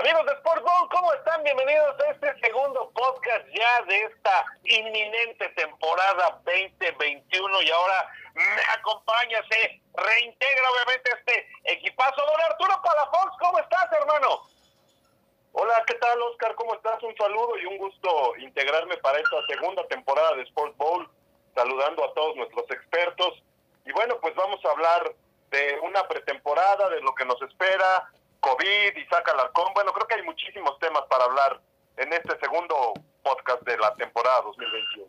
Amigos de Sportball, ¿cómo están? Bienvenidos a este segundo podcast ya de esta inminente temporada 2021 y ahora me acompaña, se reintegra obviamente este equipazo. Don Arturo Palafox, ¿cómo estás, hermano? Hola, ¿qué tal, Oscar? ¿Cómo estás? Un saludo y un gusto integrarme para esta segunda temporada de Sport Bowl, saludando a todos nuestros expertos. Y bueno, pues vamos a hablar de una pretemporada, de lo que nos espera, COVID, Isaac Alarcón. Bueno, creo que hay muchísimos temas para hablar en este segundo podcast de la temporada 2021.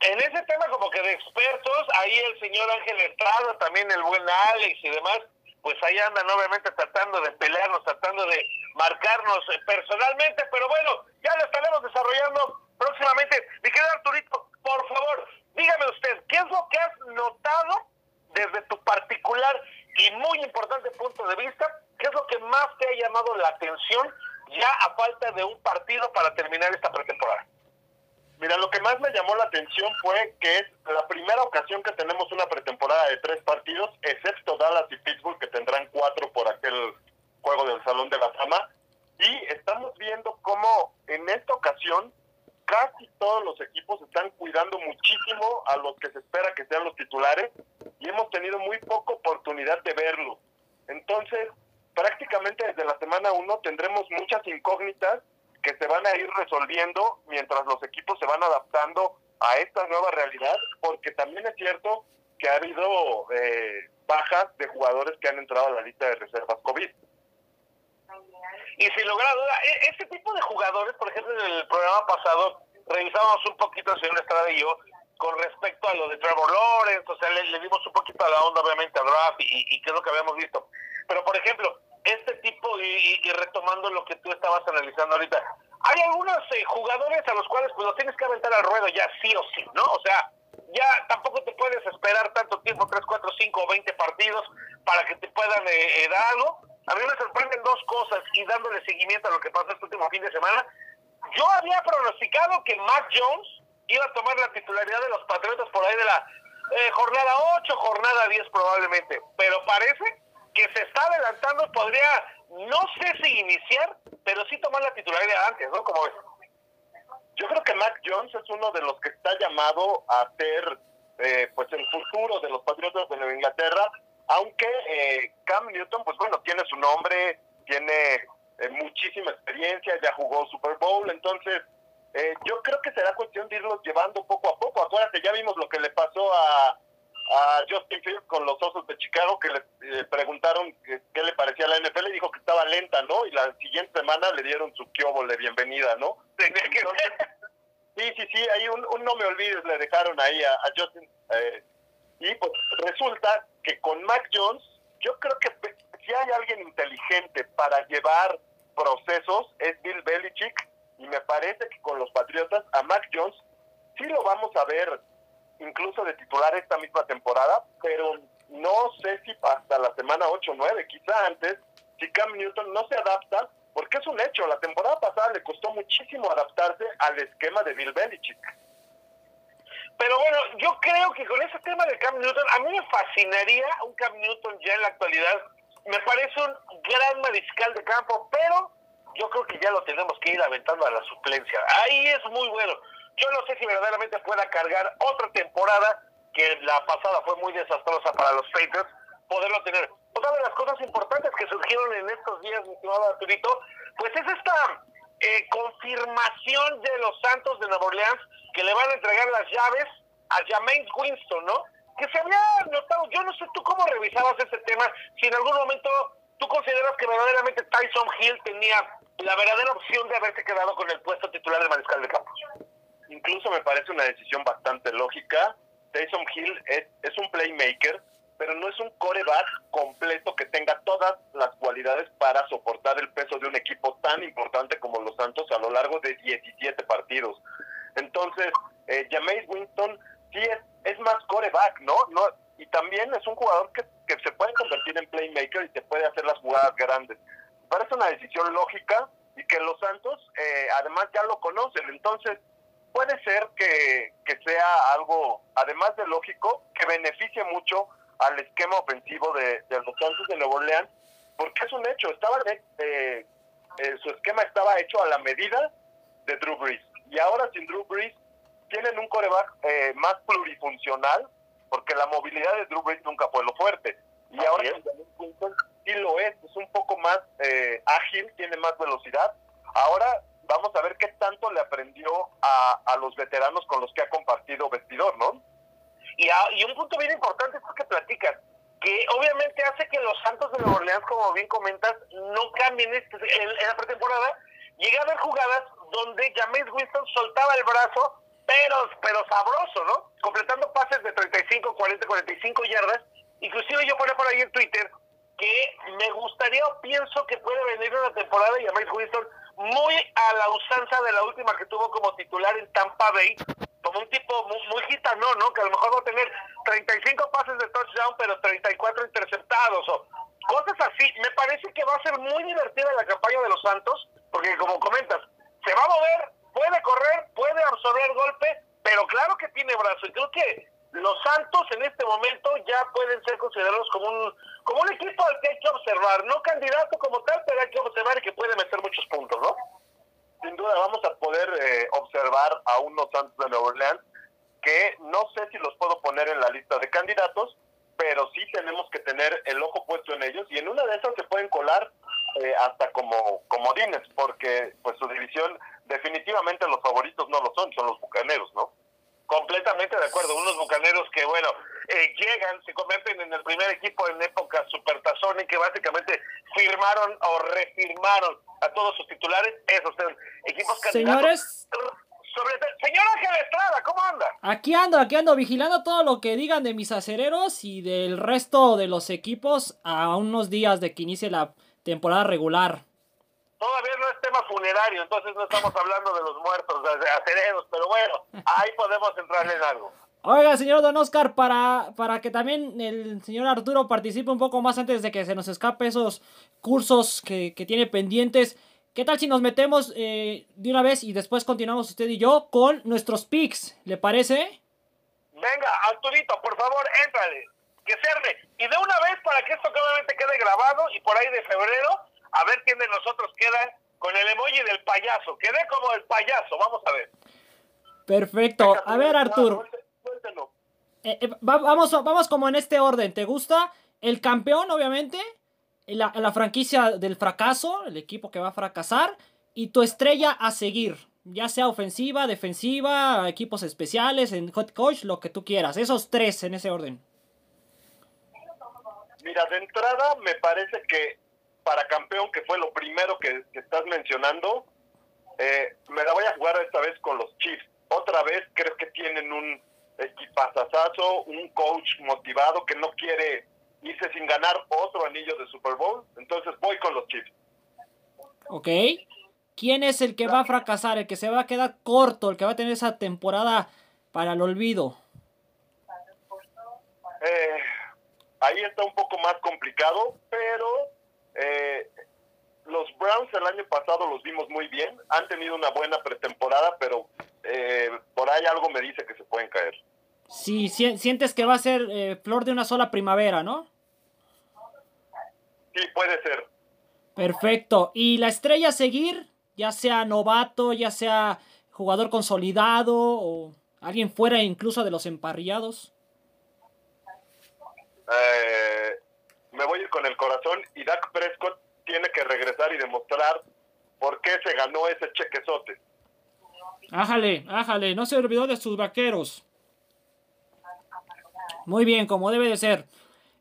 En ese tema como que de expertos, ahí el señor Ángel Estrada, también el buen Alex y demás, pues ahí andan obviamente tratando de pelearnos, tratando de marcarnos eh, personalmente, pero bueno, ya lo estaremos desarrollando próximamente. Mi querido Arturito, por favor, dígame usted, ¿qué es lo que has notado desde tu particular y muy importante punto de vista ¿Qué es lo que más te ha llamado la atención ya a falta de un partido para terminar esta pretemporada? Mira, lo que más me llamó la atención fue que es la primera ocasión que tenemos una pretemporada de tres partidos, excepto Dallas y Pittsburgh, que tendrán cuatro por aquel juego del Salón de la Fama. Y estamos viendo cómo en esta ocasión casi todos los equipos están cuidando muchísimo a los que se espera que sean los titulares y hemos tenido muy poca oportunidad de verlo. Entonces, prácticamente desde la semana 1 tendremos muchas incógnitas que se van a ir resolviendo mientras los equipos se van adaptando a esta nueva realidad, porque también es cierto que ha habido eh, bajas de jugadores que han entrado a la lista de reservas COVID. Y sin lugar a duda, e-, este tipo de jugadores, por ejemplo, en el programa pasado revisamos un poquito, el señor Estrada y yo, con respecto a lo de Trevor Lawrence, o sea, le, dimos un poquito a la onda, obviamente, al draft y, y qué es lo que habíamos visto. Pero, por ejemplo, este tipo, y, retomando lo que tú estabas analizando ahorita, hay algunos eh, jugadores a los cuales pues los tienes que aventar al ruedo ya sí o sí, ¿no? O sea, ya tampoco te puedes esperar tanto tiempo, 3, 4, 5 o 20 partidos para que te puedan eh, eh, dar algo. A mí me sorprenden dos cosas y dándole seguimiento a lo que pasó este último fin de semana. Yo había pronosticado que Mac Jones iba a tomar la titularidad de los Patriotas por ahí de la jornada 8, jornada 10 probablemente, pero parece que se está adelantando, podría, no sé si iniciar, pero sí tomar la titularidad antes, ¿no? Como ves. Yo creo que Mac Jones es uno de los que está llamado a ser eh, pues el futuro de los Patriotas de Nueva Inglaterra, aunque eh, Cam Newton, pues bueno, tiene su nombre, tiene eh, muchísima experiencia, ya jugó Super Bowl, entonces yo creo que será cuestión de irlos llevando poco a poco. Acuérdate, ya vimos lo que le pasó a a Justin Fields con los Osos de Chicago que le eh, preguntaron qué, le parecía a la NFL y dijo que estaba lenta, ¿no? Y la siguiente semana le dieron su de bienvenida, ¿no? sí, sí, sí, ahí un, no me olvides le dejaron ahí a, Justin. Eh, y pues resulta que con Mac Jones, yo creo que si hay alguien inteligente para llevar procesos es Bill Belichick y me parece que con los Patriotas a Mac Jones sí lo vamos a ver incluso de titular esta misma temporada, pero no sé si hasta la semana 8 o 9, quizá antes, si Cam Newton no se adapta, porque es un hecho, la temporada pasada le costó muchísimo adaptarse al esquema de Bill Belichick. Pero bueno, yo creo que con ese tema de Cam Newton, a mí me fascinaría un Cam Newton ya en la actualidad. Me parece un gran mariscal de campo, pero yo creo que ya lo tenemos que ir aventando a la suplencia. Ahí es muy bueno. Yo no sé si verdaderamente pueda cargar otra temporada, que la pasada fue muy desastrosa para los Patriots, poderlo tener. Otra de las cosas importantes que surgieron en estos días, mi estimado Arturito, pues es esta eh, confirmación de los Santos de Nueva Orleans que le van a entregar las llaves a Jameis Winston, ¿no? Que se había notado, yo no sé tú cómo revisabas este tema, si en algún momento tú consideras que verdaderamente Tyson Hill tenía la verdadera opción de haberse quedado con el puesto titular de mariscal de campo incluso me parece una decisión bastante lógica. Taysom Hill es, es un playmaker, pero no es un coreback completo que tenga todas las cualidades para soportar el peso de un equipo tan importante como los Santos a lo largo de 17 partidos. Entonces, eh, Jameis Winston sí es, es más coreback, ¿no? no Y también es un jugador que, que se puede convertir en playmaker y se puede hacer las jugadas grandes. parece una decisión lógica y que los Santos eh, además ya lo conocen. Entonces, puede ser que, sea algo, además de lógico, que beneficie mucho al esquema ofensivo de, los Santos de Nuevo Orleans, porque es un hecho, estaban eh, eh, su esquema estaba hecho a la medida de Drew Brees. Y ahora sin Drew Brees tienen un coreback eh, más plurifuncional, porque la movilidad de Drew Brees nunca fue lo fuerte. Y ahora sí lo es, es un poco más eh, ágil, tiene más velocidad. Ahora vamos a ver qué tanto le aprendió a, a los veteranos con los que ha compartido vestidor, ¿no? Y, y un punto bien importante es que platicas, que obviamente hace que los Santos de Nueva Orleans, como bien comentas, no cambien este, en, en la pretemporada. Llega a haber jugadas donde James Winston soltaba el brazo, pero, pero sabroso, ¿no? Completando pases de 35, 40, 45 yardas. Inclusive yo ponía por ahí en Twitter que me gustaría o pienso que puede venir una temporada y James Winston muy a la usanza de la última que tuvo como titular en Tampa Bay, como un tipo muy, muy gitano, ¿no? Que a lo mejor va a tener 35 pases de touchdown, pero 34 interceptados o cosas así. Me parece que va a ser muy divertida la campaña de los Santos, porque como comentas, se va a mover, puede correr, puede absorber golpe, pero claro que tiene brazo. Y creo que los Santos en este momento ya pueden ser considerados como un como un equipo al que hay que observar, no candidato como tal, pero hay que observar y que puede meter muchos puntos, ¿no? Sin duda vamos a poder eh, observar a unos Santos de Nueva Orleans que no sé si los puedo poner en la lista de candidatos, pero sí tenemos que tener el ojo puesto en ellos y en una de esas se pueden colar eh, hasta como comodines, porque pues su división definitivamente los favoritos no lo son, son los bucaneros, ¿no? Completamente de acuerdo. Unos bucaneros que, bueno, eh, llegan, se convierten en el primer equipo en época supertazón y que básicamente firmaron o refirmaron a todos sus titulares. Esos son equipos candidatos. Señores. Sobre, señor Ángel Estrada, ¿cómo anda? Aquí ando, aquí ando, vigilando todo lo que digan de mis acereros y del resto de los equipos a unos días de que inicie la temporada regular. Todavía no es tema funerario, entonces no estamos hablando de los muertos, de acereros, pero bueno, ahí podemos entrarle en algo. Oiga, señor Don Oscar, para, para que también el señor Arturo participe un poco más antes de que se nos escape esos cursos que, que tiene pendientes, ¿qué tal si nos metemos eh, de una vez y después continuamos usted y yo con nuestros picks? ¿Le parece? Venga, Arturito, por favor, éntrale, que se Y de una vez para que esto obviamente quede grabado y por ahí de febrero a ver quién de nosotros queda con el emoji del payaso. Quedé como el payaso, vamos a ver. Perfecto. A ver, Arturo. Eh, eh, vamos, vamos como en este orden. ¿Te gusta el campeón, obviamente? La, la franquicia del fracaso, el equipo que va a fracasar. Y tu estrella a seguir. Ya sea ofensiva, defensiva, equipos especiales, en hot coach, lo que tú quieras. Esos tres en ese orden. Mira, de entrada me parece que para campeón, que fue lo primero que, estás mencionando, eh, me la voy a jugar esta vez con los Chiefs. Otra vez creo que tienen un equipazazazo, un coach motivado que no quiere irse sin ganar otro anillo de Super Bowl. Entonces voy con los Chiefs. Ok. ¿Quién es el que va a fracasar, el que se va a quedar corto, el que va a tener esa temporada para el olvido? Eh, ahí está un poco más complicado, pero eh, los Browns el año pasado los vimos muy bien, han tenido una buena pretemporada, pero eh, por ahí algo me dice que se pueden caer. Sí, sientes que va a ser eh, flor de una sola primavera, ¿no? Sí, puede ser. Perfecto. ¿Y la estrella a seguir? Ya sea novato, ya sea jugador consolidado o alguien fuera incluso de los emparrillados. Eh, me voy a ir con el corazón y Dak Prescott tiene que regresar y demostrar por qué se ganó ese chequezote. Ájale, ájale, no se olvidó de sus vaqueros. Muy bien, como debe de ser.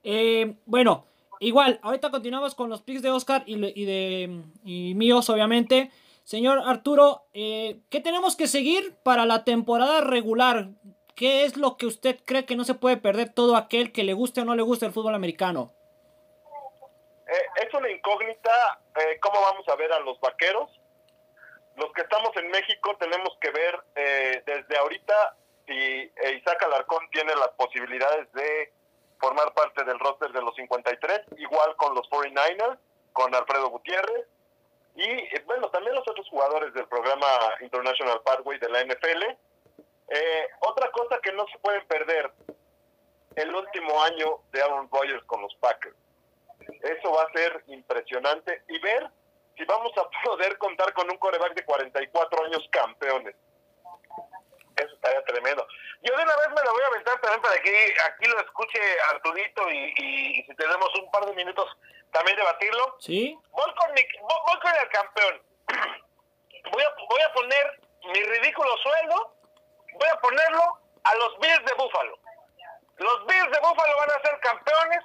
Eh, bueno, igual, ahorita continuamos con los picks de Oscar y, de y míos, obviamente. Señor Arturo, eh, ¿qué tenemos que seguir para la temporada regular? ¿Qué es lo que usted cree que no se puede perder todo aquel que le guste o no le guste el fútbol americano? Eh, es una incógnita eh, cómo vamos a ver a los vaqueros. Los que estamos en México tenemos que ver eh, desde ahorita si Isaac Alarcón tiene las posibilidades de formar parte del roster de los 53, igual con los 49ers, con Alfredo Gutiérrez, y bueno, también los otros jugadores del programa International Pathway de la NFL. otra cosa que no se pueden perder, el último año de Aaron Rodgers con los Packers eso va a ser impresionante y ver si vamos a poder contar con un coreback de 44 años campeones. Eso estaría tremendo. Yo de una vez me lo voy a aventar también para que aquí lo escuche Arturito y, y, si tenemos un par de minutos también debatirlo. Sí. Voy con, mi, voy con el campeón. Voy a, voy a poner mi ridículo sueldo, voy a ponerlo a los Bills de Búfalo. Los Bills de Búfalo van a ser campeones,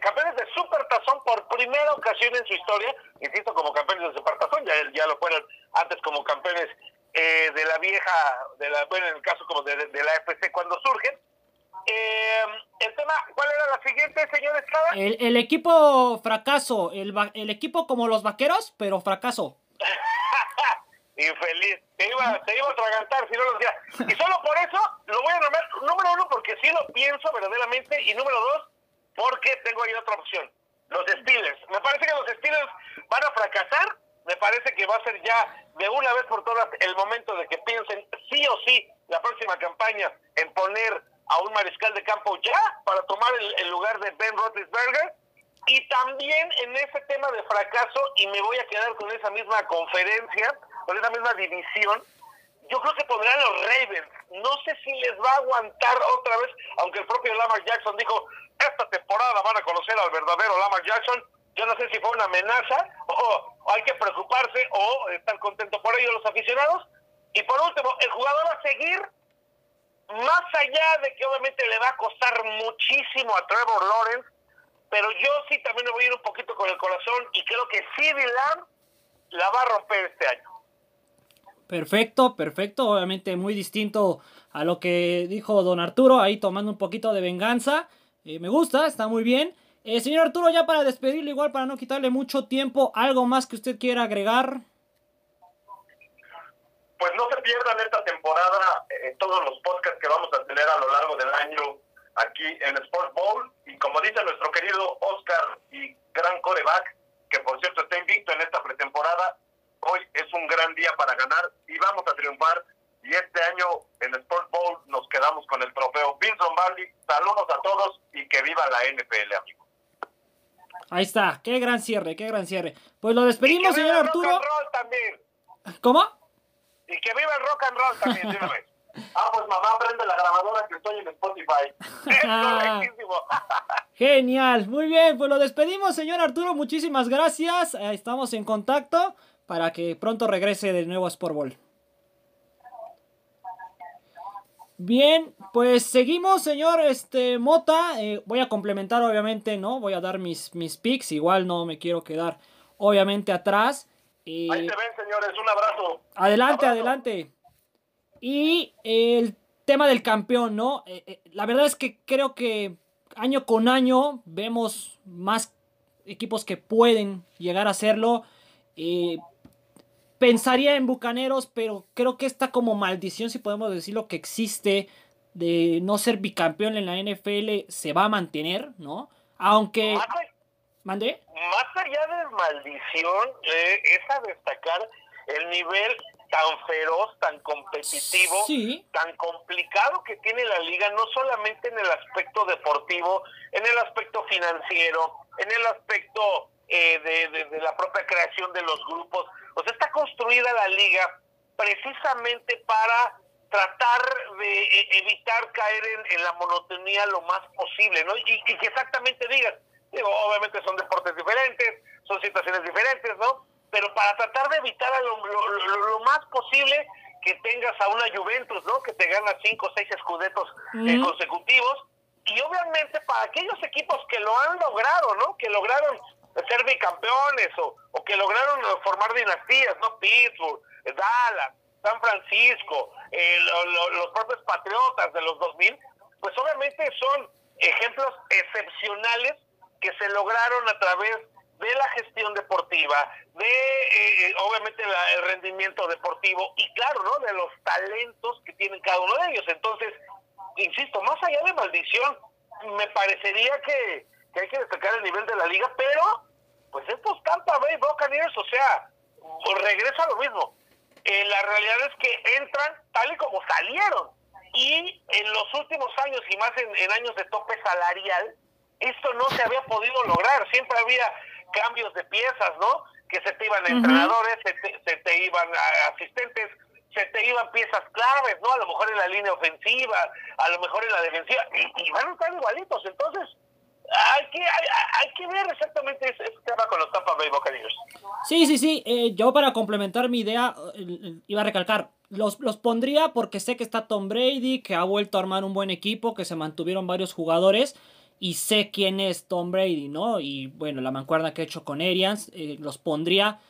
campeones de Super Tazón por primera ocasión en su historia. Insisto, como campeones de Super Tazón, ya, ya lo fueron antes como campeones eh, de la vieja, de la, bueno, en el caso como de, la FC cuando surgen. Eh, el tema, ¿cuál era la siguiente, señor Estrada? El, el equipo fracaso, el, el equipo como los vaqueros, pero fracaso. Infeliz, te iba, te iba a atragantar si no lo decía. Y solo por eso lo voy a nombrar, número uno, porque sí lo pienso verdaderamente, y número dos, porque tengo ahí otra opción. Los Steelers. Me parece que los Steelers van a fracasar me parece que va a ser ya de una vez por todas el momento de que piensen sí o sí la próxima campaña en poner a un mariscal de campo ya para tomar el, lugar de Ben Roethlisberger y también en ese tema de fracaso y me voy a quedar con esa misma conferencia, con esa misma división, yo creo que pondrán los Ravens. No sé si les va a aguantar otra vez, aunque el propio Lamar Jackson dijo, esta temporada van a conocer al verdadero Lamar Jackson yo no sé si fue una amenaza o, hay que preocuparse o estar contento por ello los aficionados. Y por último, el jugador a seguir, más allá de que obviamente le va a costar muchísimo a Trevor Lawrence, pero yo sí también me voy a ir un poquito con el corazón y creo que CD Lamb la va a romper este año. Perfecto, perfecto, obviamente muy distinto a lo que dijo don Arturo, ahí tomando un poquito de venganza. Eh, me gusta, está muy bien. Eh, señor Arturo, ya para despedirle, igual para no quitarle mucho tiempo, ¿algo más que usted quiera agregar? Pues no se pierdan esta temporada eh, todos los podcasts que vamos a tener a lo largo del año aquí en Sports Bowl. Y como dice nuestro querido Oscar y gran coreback, que por cierto está invicto en esta pretemporada, hoy es un gran día para ganar y vamos a triunfar. Y este año en Sports Bowl nos quedamos con el trofeo Vince Lombardi. Saludos a todos y que viva la NFL, amigos. Ahí está, qué gran cierre, qué gran cierre. Pues lo despedimos, señor Arturo. Rock and roll también. ¿Cómo? Y que viva el rock and roll también, Ah, pues mamá, prende la grabadora que estoy en Spotify. Genial, muy bien, pues lo despedimos, señor Arturo, muchísimas gracias. Estamos en contacto para que pronto regrese de nuevo a Sport Ball. Bien, pues seguimos, señor este, Mota. Eh, voy a complementar, obviamente, ¿no? Voy a dar mis, mis picks. Igual no me quiero quedar, obviamente, atrás. Ahí se ven, señores. Un abrazo. Adelante, adelante. Y el tema del campeón, ¿no? Eh, eh, la verdad es que creo que año con año vemos más equipos que pueden llegar a hacerlo. Pensaría en Bucaneros, pero creo que esta como maldición, si podemos decirlo, que existe de no ser bicampeón en la NFL se va a mantener, ¿no? Aunque... ¿Mande? Más allá de maldición, eh, es a destacar el nivel tan feroz, tan competitivo, tan complicado que tiene la liga, no solamente en el aspecto deportivo, en el aspecto financiero, en el aspecto eh, de, de, la propia creación de los grupos, pues está construida la liga precisamente para tratar de e, evitar caer en, la monotonía lo más posible, ¿no? Y, que exactamente digas, digo, obviamente son deportes diferentes, son situaciones diferentes, ¿no? Pero para tratar de evitar lo, lo, más posible que tengas a una Juventus, ¿no? Que te gana cinco o seis escudetos eh, consecutivos. Y obviamente para aquellos equipos que lo han logrado, ¿no? Que lograron ser bicampeones o, o que lograron formar dinastías, ¿no? Pittsburgh, Dallas, San Francisco, eh, los propios Patriotas de los 2000, pues obviamente son ejemplos excepcionales que se lograron a través de la gestión deportiva, de eh, eh, obviamente el rendimiento deportivo y claro, ¿no? De los talentos que tienen cada uno de ellos. Entonces, insisto, más allá de maldición, me parecería que que hay que destacar el nivel de la liga, pero pues estos Tampa Bay Buccaneers, o sea, pues, regresa a lo mismo. Eh, la realidad es que entran tal y como salieron. Y en los últimos años, y más en, años de tope salarial, esto no se había podido lograr. Siempre había cambios de piezas, ¿no? que se te iban entrenadores, se te, se te iban asistentes, se te iban piezas claves, ¿no? A lo mejor en la línea ofensiva, a lo mejor en la defensiva, y, van a estar igualitos. Entonces, hay que, hay, que ver exactamente ese, tema con los Tampa Bay Buccaneers. Sí, sí, sí. Eh, yo para complementar mi idea, iba a recalcar, los, los pondría porque sé que está Tom Brady, que ha vuelto a armar un buen equipo, que se mantuvieron varios jugadores y sé quién es Tom Brady, ¿no? Y bueno, la mancuerna que he hecho con Arians, eh, los pondría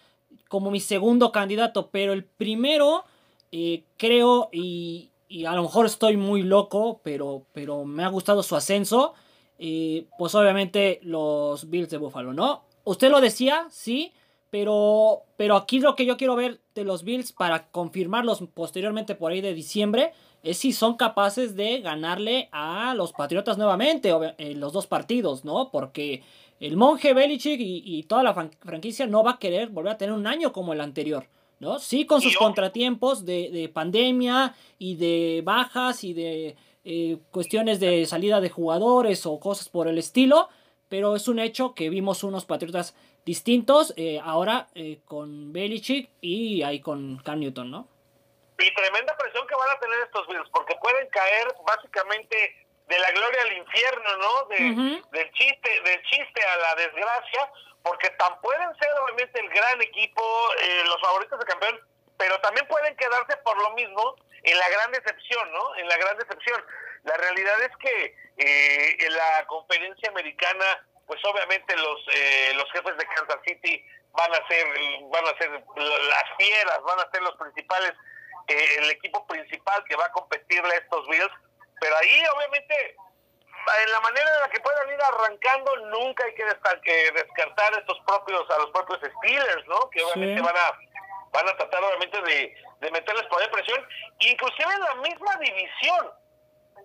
como mi segundo candidato, pero el primero eh, creo, y, a lo mejor estoy muy loco, pero, pero me ha gustado su ascenso. Eh, pues obviamente los Bills de Buffalo, ¿no? Usted lo decía, sí, pero, pero aquí lo que yo quiero ver de los Bills para confirmarlos posteriormente por ahí de diciembre es si son capaces de ganarle a los Patriotas nuevamente en los dos partidos, ¿no? Porque el monje Belichick y, y toda la franquicia no va a querer volver a tener un año como el anterior. ¿no? Sí, con sus contratiempos de, pandemia y de bajas y de eh, cuestiones de salida de jugadores o cosas por el estilo, pero es un hecho que vimos unos Patriotas distintos eh, ahora eh, con Belichick y ahí con Cam Newton, ¿no? Y tremenda presión que van a tener estos Bills, porque pueden caer básicamente de la gloria al infierno, ¿no? Del chiste, del chiste a la desgracia, porque tan pueden ser obviamente el gran equipo, eh, los favoritos de campeón, pero también pueden quedarse por lo mismo en la gran decepción, ¿no? En la gran decepción. La realidad es que eh, en la conferencia americana, pues obviamente los eh, los jefes de Kansas City van a ser van a ser las fieras, van a ser los principales, el equipo principal que va a competirle a estos Bills, pero ahí obviamente en la manera en la que puedan ir arrancando, nunca hay que, descartar estos propios, a los propios Steelers, ¿no? Que obviamente van a van a tratar obviamente de, de meterles poder presión, inclusive en la misma división.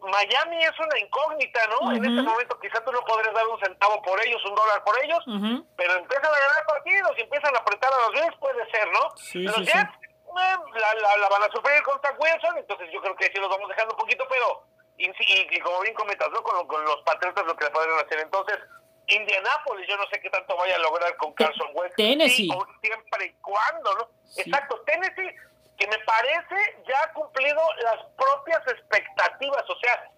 Miami es una incógnita, ¿no? En este momento quizás tú no podrías dar un centavo por ellos, un dólar por ellos, pero empiezan a ganar partidos y empiezan a apretar a los Jets, puede ser, ¿no? los Jets eh, la, la, van a sufrir contra Wilson, entonces yo creo que sí los vamos dejando un poquito, pero y, como bien comentas, ¿no? Con, con, los Patriotas lo que le podrían hacer. Entonces, Indianápolis, yo no sé qué tanto vaya a lograr con Carson West. Tennessee. siempre y cuando, ¿no? Exacto, Tennessee, que me parece ya ha cumplido las propias expectativas. O sea,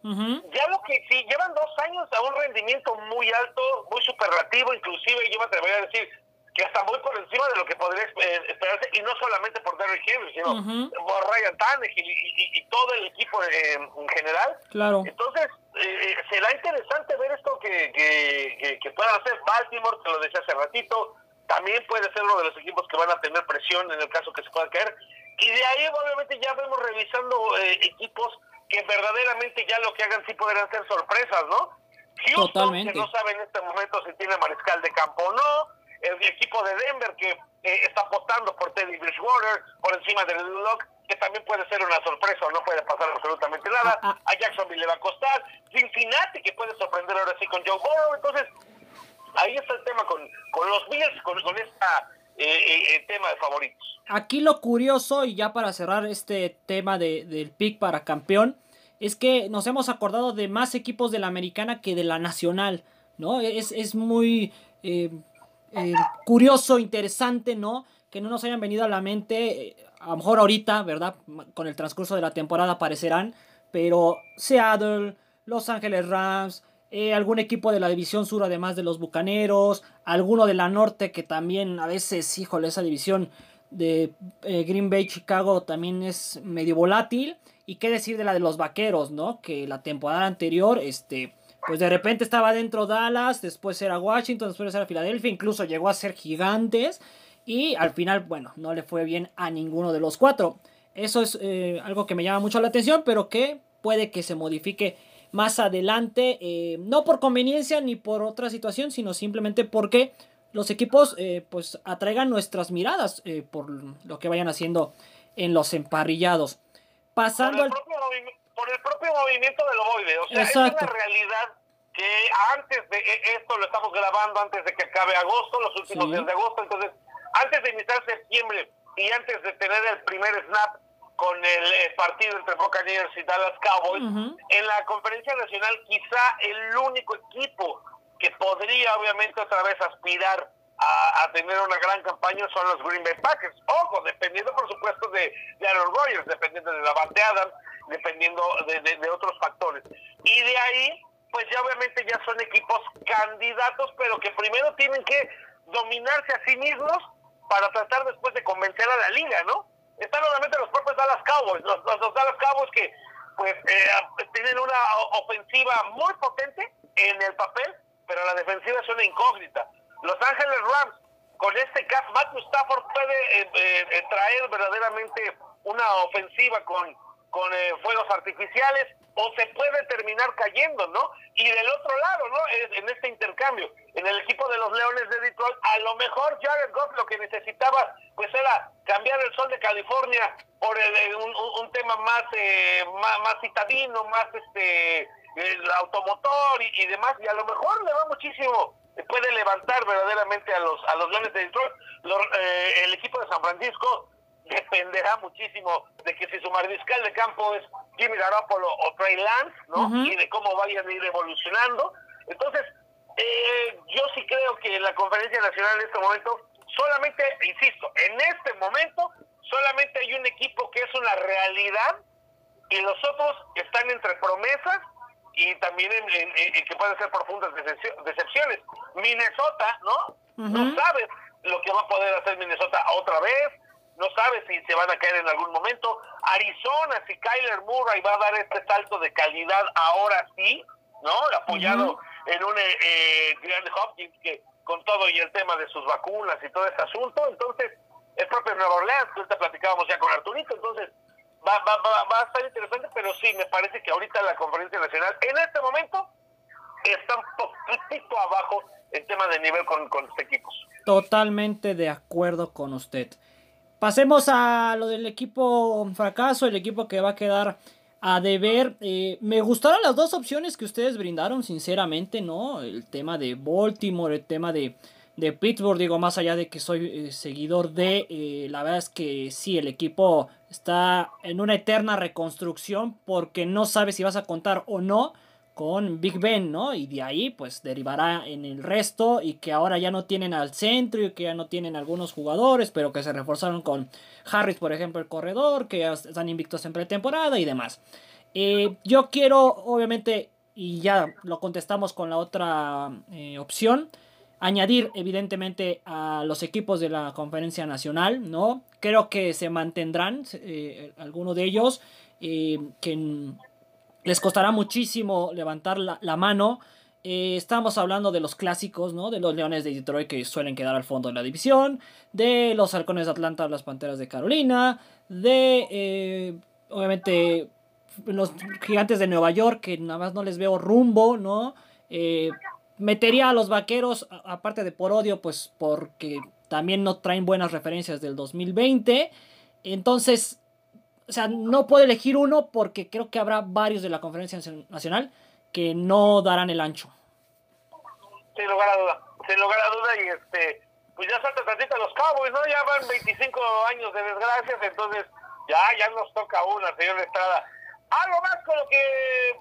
ya lo que sí, llevan dos años a un rendimiento muy alto, muy superlativo, inclusive yo me atrevería a decir que hasta muy por encima de lo que podría eh, esperarse, y no solamente por Derrick Henry, sino por Ryan Tannehill y, y, todo el equipo en general. Claro. Entonces, eh, eh, será interesante ver esto que, que, que, puedan hacer Baltimore, te lo decía hace ratito, también puede ser uno de los equipos que van a tener presión en el caso que se pueda caer. Y de ahí, obviamente, ya vemos revisando equipos que verdaderamente ya lo que hagan sí podrían ser sorpresas, ¿no? Houston, Totalmente. que no sabe en este momento si tiene mariscal de campo o no el equipo de Denver que eh, está apostando por Teddy Bridgewater por encima del Lock, que también puede ser una sorpresa o no puede pasar absolutamente nada. Ah, ah. A Jacksonville le va a costar. Cincinnati que puede sorprender ahora sí con Joe Burrow. Entonces, ahí está el tema con, con los Bills, con, con esta eh, eh, tema de favoritos. Aquí lo curioso, y ya para cerrar este tema de, del pick para campeón, es que nos hemos acordado de más equipos de la americana que de la nacional, ¿no? Es, es muy eh, curioso, interesante, ¿no? Que no nos hayan venido a la mente, eh, a lo mejor ahorita, ¿verdad? Con el transcurso de la temporada aparecerán, pero Seattle, Los Ángeles Rams, eh, algún equipo de la división sur además de los Bucaneros, alguno de la norte que también a veces, híjole, esa división de Green Bay, Chicago también es medio volátil. Y qué decir de la de los Vaqueros, ¿no? Que la temporada anterior, este, pues de repente estaba dentro Dallas, después era Washington, después era Filadelfia, incluso llegó a ser gigantes y al final, bueno, no le fue bien a ninguno de los cuatro. Eso es eh, algo que me llama mucho la atención, pero que puede que se modifique más adelante, eh, no por conveniencia ni por otra situación, sino simplemente porque los equipos eh, pues atraigan nuestras miradas por lo que vayan haciendo en los emparrillados. Pasando al por el propio movimiento del ovoide. O sea, es una realidad que antes de e, esto lo estamos grabando antes de que acabe agosto, los últimos días de agosto, entonces antes de iniciar septiembre y antes de tener el primer snap con el, eh, partido entre Buccaneers y Dallas Cowboys, en la conferencia nacional quizá el único equipo que podría obviamente otra vez aspirar a, tener una gran campaña son los Green Bay Packers. Ojo, dependiendo por supuesto de, de Aaron Rodgers, dependiendo de la bateada, dependiendo de, de, otros factores. Y de ahí, pues ya obviamente ya son equipos candidatos, pero que primero tienen que dominarse a sí mismos para tratar después de convencer a la liga, ¿no? Están obviamente los propios Dallas Cowboys, los, los, Dallas Cowboys que pues eh, tienen una ofensiva muy potente en el papel, pero la defensiva es una incógnita. Los Ángeles Rams, con este cast, Matthew Stafford puede eh, eh, traer verdaderamente una ofensiva con, con fuegos artificiales o se puede terminar cayendo, ¿no? Y del otro lado, ¿no? En este intercambio, en el equipo de los Leones de Detroit, a lo mejor Jared Goff lo que necesitaba, pues era cambiar el sol de California por un, tema más, eh, más, citadino, más este el automotor y, demás, y a lo mejor le va muchísimo, puede levantar verdaderamente a los a los Leones de Detroit. Eh, el equipo de San Francisco dependerá muchísimo de que si su mariscal de campo es Jimmy Garoppolo o Trey Lance, ¿no? Y de cómo vayan a ir evolucionando. Entonces, eh, yo sí creo que la conferencia nacional en este momento, solamente, insisto, en este momento, solamente hay un equipo que es una realidad y los otros están entre promesas y también en, que pueden ser profundas decepciones. Minnesota, ¿no? No sabe lo que va a poder hacer Minnesota otra vez no sabe si se van a caer en algún momento. Arizona, si Kyler Murray va a dar este salto de calidad ahora sí, ¿no? Apoyado en un eh, eh Hopkins que con todo y el tema de sus vacunas y todo este asunto, entonces el propio Nueva Orleans, que ahorita platicábamos ya con Arturito, entonces va, va, va, va a estar interesante, pero sí, me parece que ahorita la conferencia nacional, en este momento, está un poquito abajo en tema de nivel con, con este equipos. Totalmente de acuerdo con usted. Pasemos a lo del equipo fracaso, el equipo que va a quedar a deber. Eh, me gustaron las dos opciones que ustedes brindaron, sinceramente, ¿no? El tema de Baltimore, el tema de, de Pittsburgh, digo, más allá de que soy eh, seguidor de, eh, la verdad es que sí, el equipo está en una eterna reconstrucción porque no sabe si vas a contar o no con Big Ben, ¿no? Y de ahí pues derivará en el resto y que ahora ya no tienen al centro y que ya no tienen algunos jugadores, pero que se reforzaron con Harris, por ejemplo, el corredor, que ya están invictos en pretemporada y demás. Eh, yo quiero, obviamente, y ya lo contestamos con la otra eh, opción, añadir evidentemente a los equipos de la conferencia nacional, ¿no? Creo que se mantendrán eh, algunos de ellos, que les costará muchísimo levantar la, mano. Eh, estamos hablando de los clásicos, ¿no? De los Leones de Detroit que suelen quedar al fondo de la división. De los Halcones de Atlanta, las Panteras de Carolina. De, eh, obviamente, los Gigantes de Nueva York que nada más no les veo rumbo, ¿no? Eh, metería a los Vaqueros, aparte de por odio, pues porque también no traen buenas referencias del 2020. Entonces, o sea, no puedo elegir uno porque creo que habrá varios de la conferencia nacional que no darán el ancho. Sin lugar a duda, sin lugar a duda y este, pues ya salta tantito los Cowboys, ¿no? Ya van 25 años de desgracias, entonces ya, ya nos toca una, señor Estrada. Algo más con lo que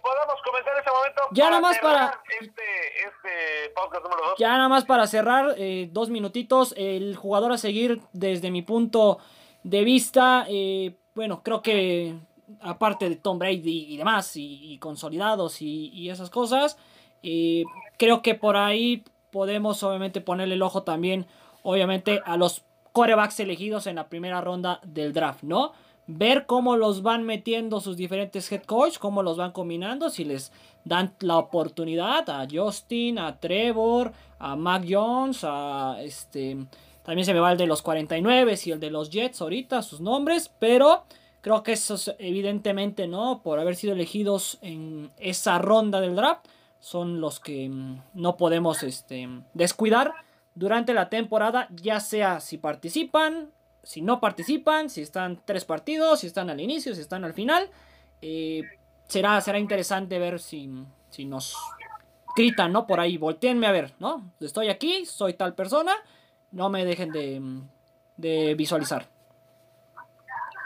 podamos comentar en este momento. Ya nada más para. Este, este podcast número dos. Ya nada más para cerrar, eh, dos minutitos. El jugador a seguir desde mi punto de vista. Eh, bueno, creo que aparte de Tom Brady y demás, y, consolidados y, esas cosas, eh, creo que por ahí podemos obviamente ponerle el ojo también, obviamente, a los corebacks elegidos en la primera ronda del draft, ¿no? Ver cómo los van metiendo sus diferentes head coach, cómo los van combinando, si les dan la oportunidad a Justin, a Trevor, a Mac Jones, a este también se me va el de los 49 y el de los Jets ahorita, sus nombres. Pero creo que esos evidentemente no, por haber sido elegidos en esa ronda del draft, son los que mm, no podemos este, descuidar durante la temporada, ya sea si participan, si no participan, si están tres partidos, si están al inicio, si están al final. Eh, será, será interesante ver si, si nos gritan, ¿no? Por ahí, volteenme a ver, ¿no? Estoy aquí, soy tal persona no me dejen de, de visualizar.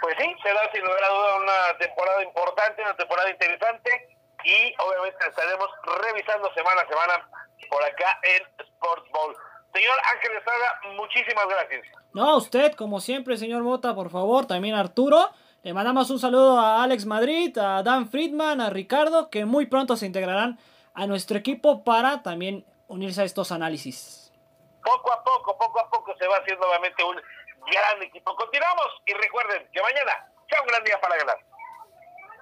Pues sí, será sin lugar a duda una temporada importante, una temporada interesante y obviamente estaremos revisando semana a semana por acá en Sports Bowl. Señor Ángel Estrada, muchísimas gracias. No, usted, como siempre, señor Mota, por favor, también Arturo. Le mandamos un saludo a Alex Madrid, a Dan Friedman, a Ricardo, que muy pronto se integrarán a nuestro equipo para también unirse a estos análisis. Poco a poco, poco a poco se va haciendo nuevamente un gran equipo. Continuamos y recuerden que mañana sea un gran día para ganar.